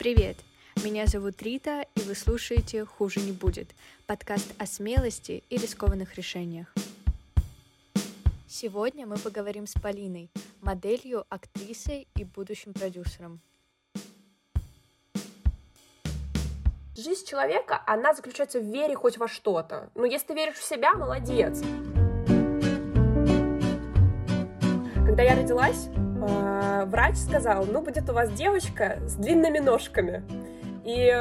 Привет! Меня зовут Рита, и вы слушаете «Хуже не будет» — подкаст о смелости и рискованных решениях. Сегодня мы поговорим с Полиной, моделью, актрисой и будущим продюсером. Жизнь человека, она заключается в вере хоть во что-то. Но если ты веришь в себя, молодец. Когда я родилась, врач сказал, ну, будет у вас девочка с длинными ножками. И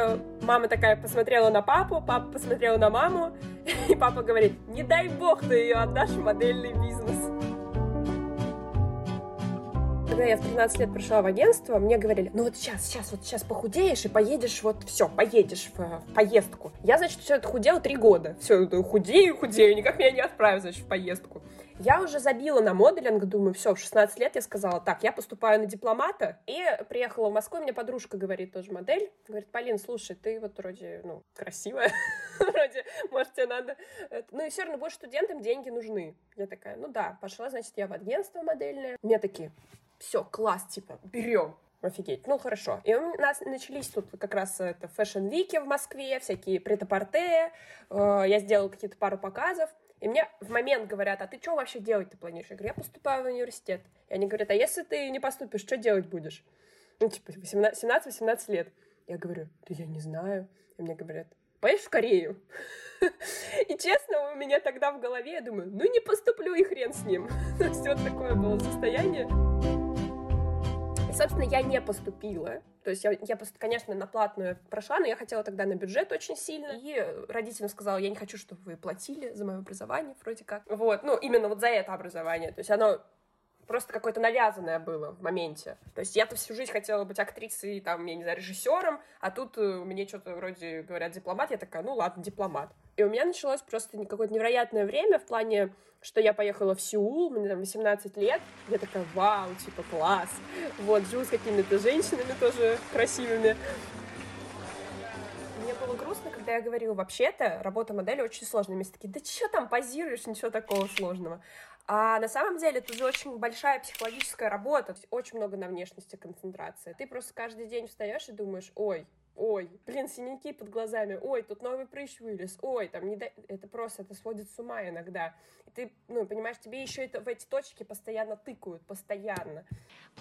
мама такая посмотрела на папу, папа посмотрел на маму, и папа говорит, не дай бог ты ее отдашь в модельный бизнес. Когда я в 13 лет пришла в агентство, мне говорили, ну вот сейчас, сейчас, вот сейчас похудеешь и поедешь, вот все, поедешь в, в поездку. Я, значит, все это худела три года. Все, худею, худею, никак меня не отправят, значит, в поездку. Я уже забила на моделинг, думаю, все, в 16 лет я сказала, так, я поступаю на дипломата, и приехала в Москву, мне подружка говорит, тоже модель, говорит, Полин, слушай, ты вот вроде, ну, красивая, вроде, может, тебе надо... Ну, и все равно будешь студентом, деньги нужны. Я такая, ну да, пошла, значит, я в агентство модельное. Мне такие, все, класс, типа, берем. Офигеть, ну хорошо. И у нас начались тут как раз это fashion week и в Москве, всякие прет-а-порте, э, я сделала какие-то пару показов, и мне в момент говорят, а ты что вообще делать ты планируешь? Я говорю, я поступаю в университет. И они говорят, а если ты не поступишь, что делать будешь? Ну, типа, 17-18 лет. Я говорю, да я не знаю. И мне говорят, поедешь в Корею? И честно, у меня тогда в голове, я думаю, ну не поступлю и хрен с ним. То вот такое было состояние собственно, я не поступила. То есть я, я конечно, на платную прошла, но я хотела тогда на бюджет очень сильно. И родителям сказала, я не хочу, чтобы вы платили за мое образование, вроде как. Вот, ну, именно вот за это образование. То есть оно просто какое-то навязанное было в моменте. То есть я-то всю жизнь хотела быть актрисой, там, я не знаю, режиссером, а тут э, мне что-то вроде говорят дипломат, я такая, ну ладно, дипломат. И у меня началось просто какое-то невероятное время в плане, что я поехала в Сеул, мне там 18 лет, я такая, вау, типа, класс. Вот, живу с какими-то женщинами тоже красивыми. Было грустно, когда я говорила, вообще-то, работа модели очень сложная. Мне такие, да что там позируешь, ничего такого сложного. А на самом деле это же очень большая психологическая работа, очень много на внешности концентрации. Ты просто каждый день встаешь и думаешь, ой, ой, блин, синяки под глазами, ой, тут новый прыщ вылез, ой, там не до... это просто, это сводит с ума иногда. И ты, ну, понимаешь, тебе еще это в эти точки постоянно тыкают, постоянно.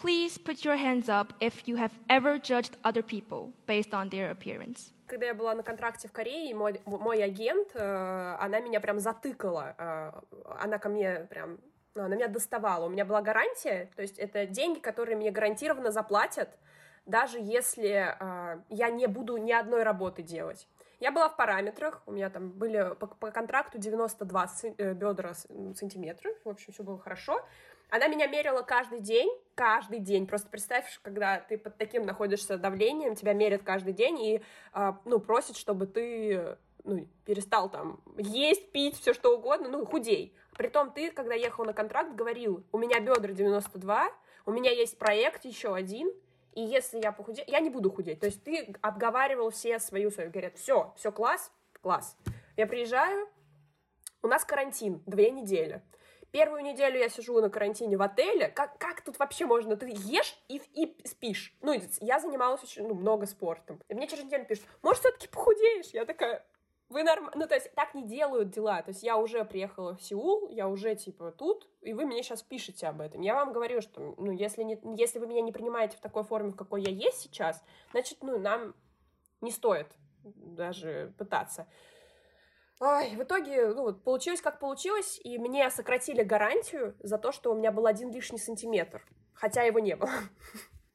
Please put your hands up if you have ever judged other people based on their appearance когда я была на контракте в Корее, мой, мой агент, э, она меня прям затыкала. Э, она ко мне прям, ну, она меня доставала. У меня была гарантия, то есть это деньги, которые мне гарантированно заплатят, даже если э, я не буду ни одной работы делать. Я была в параметрах, у меня там были по, по контракту 92 бедра сантиметров, в общем, все было хорошо. Она меня мерила каждый день, каждый день. Просто представь, когда ты под таким находишься давлением, тебя мерят каждый день и, а, ну, просят, чтобы ты, ну, перестал там есть, пить, все что угодно, ну, худей. Притом ты, когда ехал на контракт, говорил, у меня бедра 92, у меня есть проект еще один, и если я похудею, я не буду худеть. То есть ты обговаривал все свою свою, говорят, все, все класс, класс. Я приезжаю, у нас карантин, две недели. Первую неделю я сижу на карантине в отеле. Как, как тут вообще можно? Ты ешь и, и спишь. Ну, я занималась очень ну, много спортом. И мне через неделю пишут, может, все-таки похудеешь? Я такая, вы норм... Ну, то есть, так не делают дела. То есть, я уже приехала в Сеул, я уже, типа, тут, и вы мне сейчас пишете об этом. Я вам говорю, что, ну, если, не... если вы меня не принимаете в такой форме, в какой я есть сейчас, значит, ну, нам не стоит даже пытаться. Ой, в итоге, ну, вот, получилось как получилось, и мне сократили гарантию за то, что у меня был один лишний сантиметр, хотя его не было.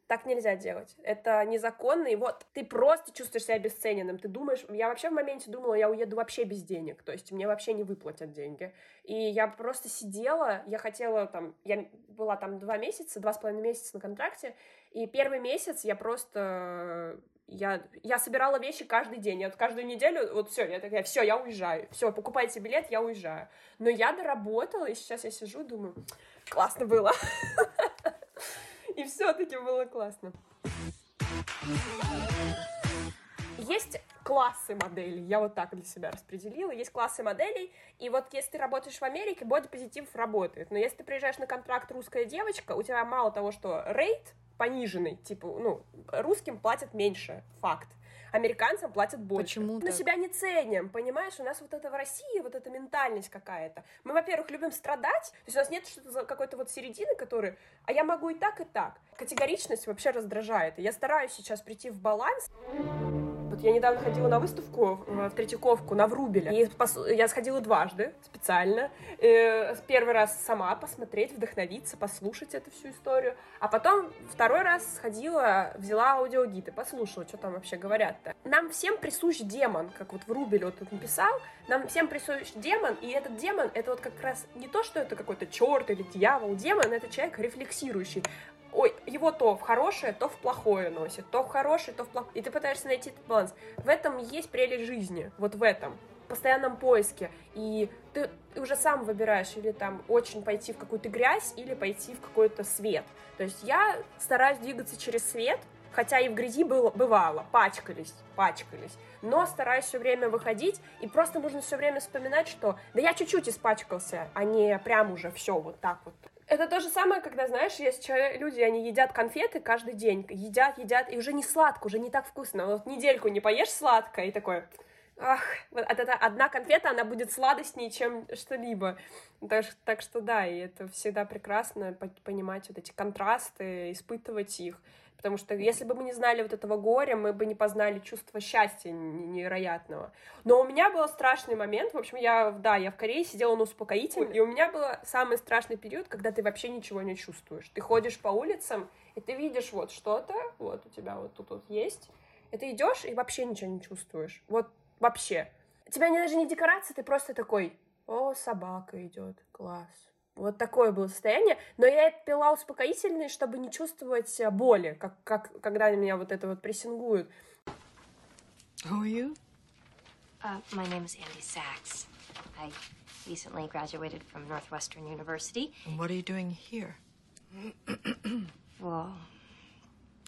Так нельзя делать. Это незаконно, и вот ты просто чувствуешь себя обесцененным. Ты думаешь, я вообще в моменте думала, я уеду вообще без денег, то есть мне вообще не выплатят деньги. И я просто сидела, я хотела там, я была там два месяца, два с половиной месяца на контракте, и первый месяц я просто я, я собирала вещи каждый день. Я вот каждую неделю, вот все, я такая, все, я уезжаю. Все, покупайте билет, я уезжаю. Но я доработала, и сейчас я сижу думаю, классно было. И все-таки было классно. Есть классы моделей, я вот так для себя распределила, есть классы моделей, и вот если ты работаешь в Америке, бодипозитив работает, но если ты приезжаешь на контракт русская девочка, у тебя мало того, что рейд пониженный, типа, ну, русским платят меньше, факт американцам платят больше. Почему Мы так? себя не ценим, понимаешь? У нас вот это в России, вот эта ментальность какая-то. Мы, во-первых, любим страдать, то есть у нас нет что-то какой-то вот середины, который, а я могу и так, и так. Категоричность вообще раздражает. Я стараюсь сейчас прийти в баланс. Вот я недавно ходила на выставку в Третьяковку на Врубеле. И я сходила дважды специально. Э, Первый раз сама посмотреть, вдохновиться, послушать эту всю историю. А потом второй раз сходила, взяла аудиогид и послушала, что там вообще говорят-то. Нам всем присущ демон, как вот Врубель вот тут написал. Нам всем присущ демон, и этот демон, это вот как раз не то, что это какой-то черт или дьявол. Демон — это человек рефлексирующий ой, его то в хорошее, то в плохое носит, то в хорошее, то в плохое. И ты пытаешься найти этот баланс. В этом есть прелесть жизни, вот в этом постоянном поиске, и ты уже сам выбираешь или там очень пойти в какую-то грязь, или пойти в какой-то свет. То есть я стараюсь двигаться через свет, хотя и в грязи было, бывало, пачкались, пачкались, но стараюсь все время выходить, и просто нужно все время вспоминать, что да я чуть-чуть испачкался, а не прям уже все вот так вот. Это то же самое, когда, знаешь, есть человек, люди, они едят конфеты каждый день, едят, едят, и уже не сладко, уже не так вкусно. Вот недельку не поешь сладко, и такое, ах, вот это одна конфета, она будет сладостнее, чем что-либо. Так, так что да, и это всегда прекрасно понимать вот эти контрасты, испытывать их. Потому что если бы мы не знали вот этого горя, мы бы не познали чувство счастья невероятного. Но у меня был страшный момент. В общем, я, да, я в Корее сидела на успокоительном, и у меня был самый страшный период, когда ты вообще ничего не чувствуешь. Ты ходишь по улицам, и ты видишь вот что-то, вот у тебя вот тут вот есть, и ты идешь и вообще ничего не чувствуешь. Вот вообще. У тебя даже не декорация, ты просто такой, о, собака идет, класс. Вот такое было состояние. Но я пила успокоительные, чтобы не чувствовать боли, как, как когда меня вот это вот прессингуют. Who are you? Uh, my name is Andy Sachs. I recently graduated from Northwestern University. And what are you doing here? Well,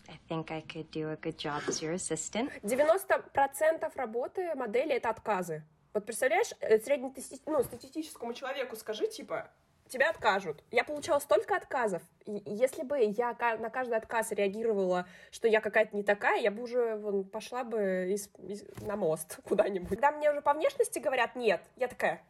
I think I could do a good job as your assistant. 90% работы модели — это отказы. Вот представляешь, среднестатистическому ну, человеку скажи, типа, тебя откажут. Я получала столько отказов. И если бы я на каждый отказ реагировала, что я какая-то не такая, я бы уже вон, пошла бы из, из, на мост куда-нибудь. Когда мне уже по внешности говорят «нет», я такая...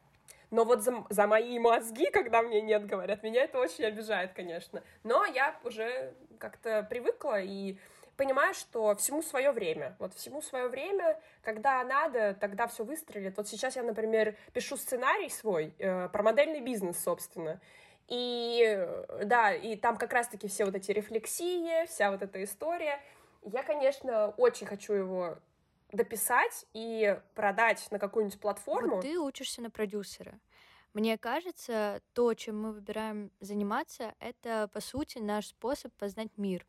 Но вот за, за мои мозги, когда мне нет говорят, меня это очень обижает, конечно. Но я уже как-то привыкла и понимаю, что всему свое время. Вот всему свое время, когда надо, тогда все выстрелит. Вот сейчас я, например, пишу сценарий свой э, про модельный бизнес, собственно. И э, да, и там как раз-таки все вот эти рефлексии, вся вот эта история. Я, конечно, очень хочу его дописать и продать на какую-нибудь платформу. Вот ты учишься на продюсера. Мне кажется, то, чем мы выбираем заниматься, это, по сути, наш способ познать мир.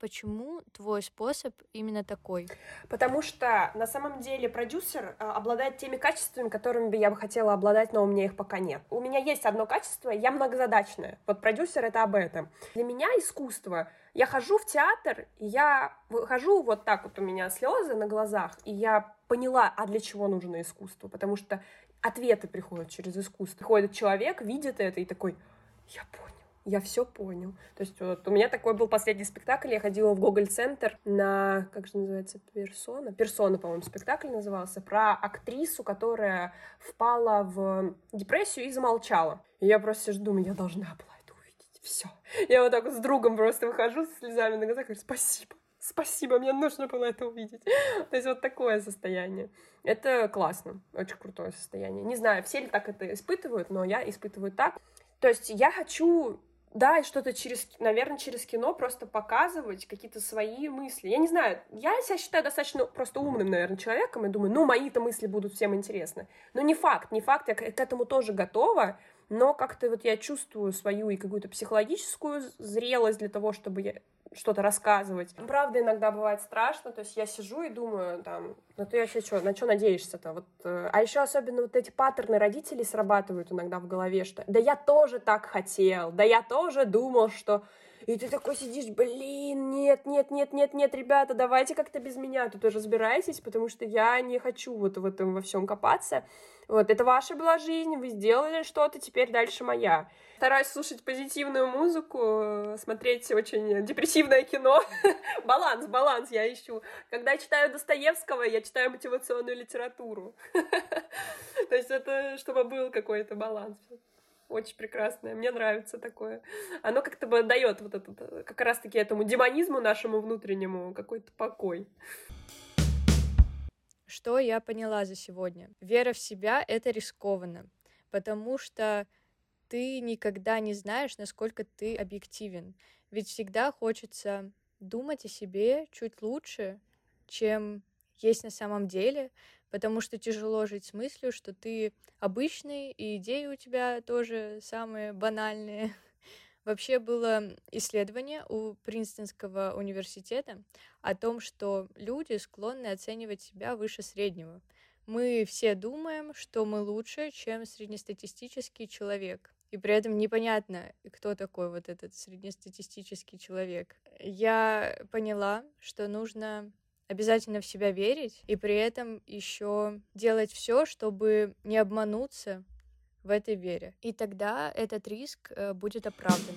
Почему твой способ именно такой? Потому что на самом деле продюсер а, обладает теми качествами, которыми бы я бы хотела обладать, но у меня их пока нет. У меня есть одно качество, я многозадачная. Вот продюсер это об этом. Для меня искусство. Я хожу в театр, и я выхожу вот так вот у меня слезы на глазах, и я поняла, а для чего нужно искусство, потому что ответы приходят через искусство. Приходит человек, видит это и такой, я понял я все понял. То есть вот у меня такой был последний спектакль, я ходила в Гоголь-центр на, как же называется, Персона? Персона, по-моему, спектакль назывался, про актрису, которая впала в депрессию и замолчала. И я просто сижу, думаю, я должна была это увидеть, все. Я вот так вот с другом просто выхожу с слезами на глазах, говорю, спасибо, спасибо, мне нужно было это увидеть. То есть вот такое состояние. Это классно, очень крутое состояние. Не знаю, все ли так это испытывают, но я испытываю так. То есть я хочу да, и что-то через, наверное, через кино просто показывать какие-то свои мысли. Я не знаю, я себя считаю достаточно просто умным, наверное, человеком, и думаю, ну, мои-то мысли будут всем интересны. Но не факт, не факт, я к этому тоже готова, но как-то вот я чувствую свою и какую-то психологическую зрелость для того, чтобы я что-то рассказывать. Правда, иногда бывает страшно, то есть я сижу и думаю, там, ну ты вообще что, на что надеешься-то? Вот, э, а еще особенно вот эти паттерны родителей срабатывают иногда в голове, что да я тоже так хотел, да я тоже думал, что И ты такой сидишь, блин, нет, нет, нет, нет, нет, ребята, давайте как-то без меня тут разбирайтесь, потому что я не хочу вот в этом во всем копаться. Вот, это ваша была жизнь, вы сделали что-то, теперь дальше моя. Стараюсь слушать позитивную музыку, смотреть очень депрессивное кино. баланс, баланс я ищу. Когда я читаю Достоевского, я читаю мотивационную литературу. То есть это чтобы был какой-то баланс очень прекрасное, мне нравится такое. Оно как-то бы дает вот этот, как раз-таки этому демонизму нашему внутреннему какой-то покой. Что я поняла за сегодня? Вера в себя — это рискованно, потому что ты никогда не знаешь, насколько ты объективен. Ведь всегда хочется думать о себе чуть лучше, чем есть на самом деле, потому что тяжело жить с мыслью, что ты обычный, и идеи у тебя тоже самые банальные. Вообще было исследование у Принстонского университета о том, что люди склонны оценивать себя выше среднего. Мы все думаем, что мы лучше, чем среднестатистический человек. И при этом непонятно, кто такой вот этот среднестатистический человек. Я поняла, что нужно обязательно в себя верить и при этом еще делать все, чтобы не обмануться в этой вере. И тогда этот риск э, будет оправдан.